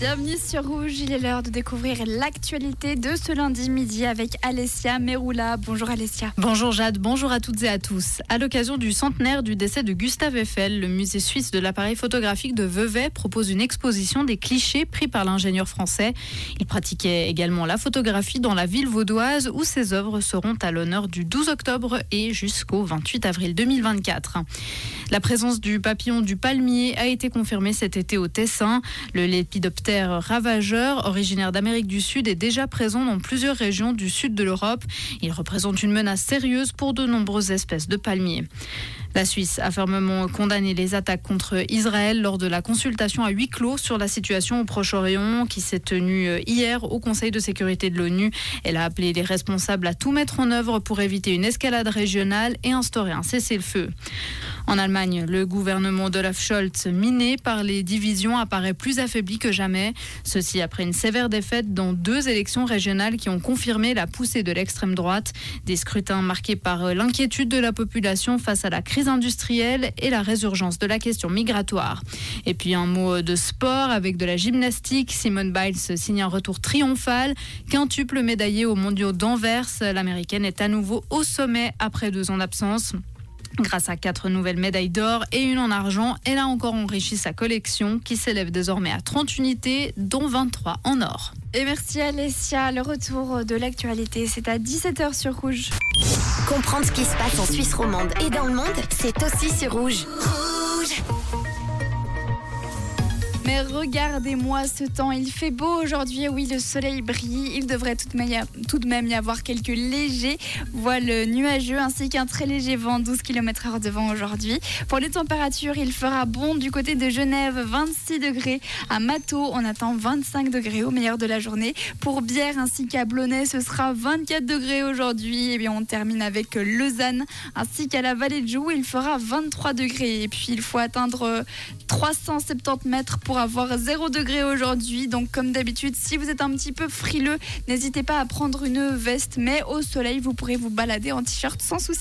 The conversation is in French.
Bienvenue sur Rouge, il est l'heure de découvrir l'actualité de ce lundi midi avec Alessia Meroula. Bonjour Alessia. Bonjour Jade, bonjour à toutes et à tous. À l'occasion du centenaire du décès de Gustave Eiffel, le musée suisse de l'appareil photographique de Vevey propose une exposition des clichés pris par l'ingénieur français. Il pratiquait également la photographie dans la ville vaudoise où ses œuvres seront à l'honneur du 12 octobre et jusqu'au 28 avril 2024. La présence du papillon du palmier a été confirmée cet été au Tessin. Le lépidoptère ravageur, originaire d'Amérique du Sud, est déjà présent dans plusieurs régions du sud de l'Europe. Il représente une menace sérieuse pour de nombreuses espèces de palmiers. La Suisse a fermement condamné les attaques contre Israël lors de la consultation à huis clos sur la situation au Proche-Orient qui s'est tenue euh, hier au Conseil de sécurité de l'ONU. Elle a appelé les responsables à tout mettre en œuvre pour éviter une escalade régionale et instaurer un cessez-le-feu. En Allemagne, le gouvernement d'Olaf Scholz, miné par les divisions, apparaît plus affaibli que jamais. Ceci après une sévère défaite dans deux élections régionales qui ont confirmé la poussée de l'extrême droite. Des scrutins marqués par l'inquiétude de la population face à la crise industrielle et la résurgence de la question migratoire. Et puis un mot de sport avec de la gymnastique. Simone Biles signe un retour triomphal. Quintuple médaillé aux mondiaux d'Anvers, l'américaine est à nouveau au sommet après deux ans d'absence. Grâce à quatre nouvelles médailles d'or et une en argent, elle a encore enrichi sa collection qui s'élève désormais à 30 unités, dont 23 en or. Et merci Alessia. Le retour de l'actualité, c'est à 17h sur Rouge. Comprendre ce qui se passe en Suisse romande et dans le monde, c'est aussi sur Rouge. Rouge regardez-moi ce temps, il fait beau aujourd'hui, oui le soleil brille, il devrait tout de même y avoir quelques légers voiles nuageux ainsi qu'un très léger vent 12 km h de vent aujourd'hui. Pour les températures, il fera bon du côté de Genève 26 degrés, à Mato. On attend 25 degrés au meilleur de la journée. Pour Bière ainsi qu'à Blonay ce sera 24 degrés aujourd'hui. Et bien on termine avec Lausanne ainsi qu'à la vallée de Joux. Il fera 23 degrés. Et puis il faut atteindre 370 mètres pour avoir 0 degré aujourd'hui. Donc comme d'habitude, si vous êtes un petit peu frileux, n'hésitez pas à prendre une veste. Mais au soleil, vous pourrez vous balader en t-shirt sans souci.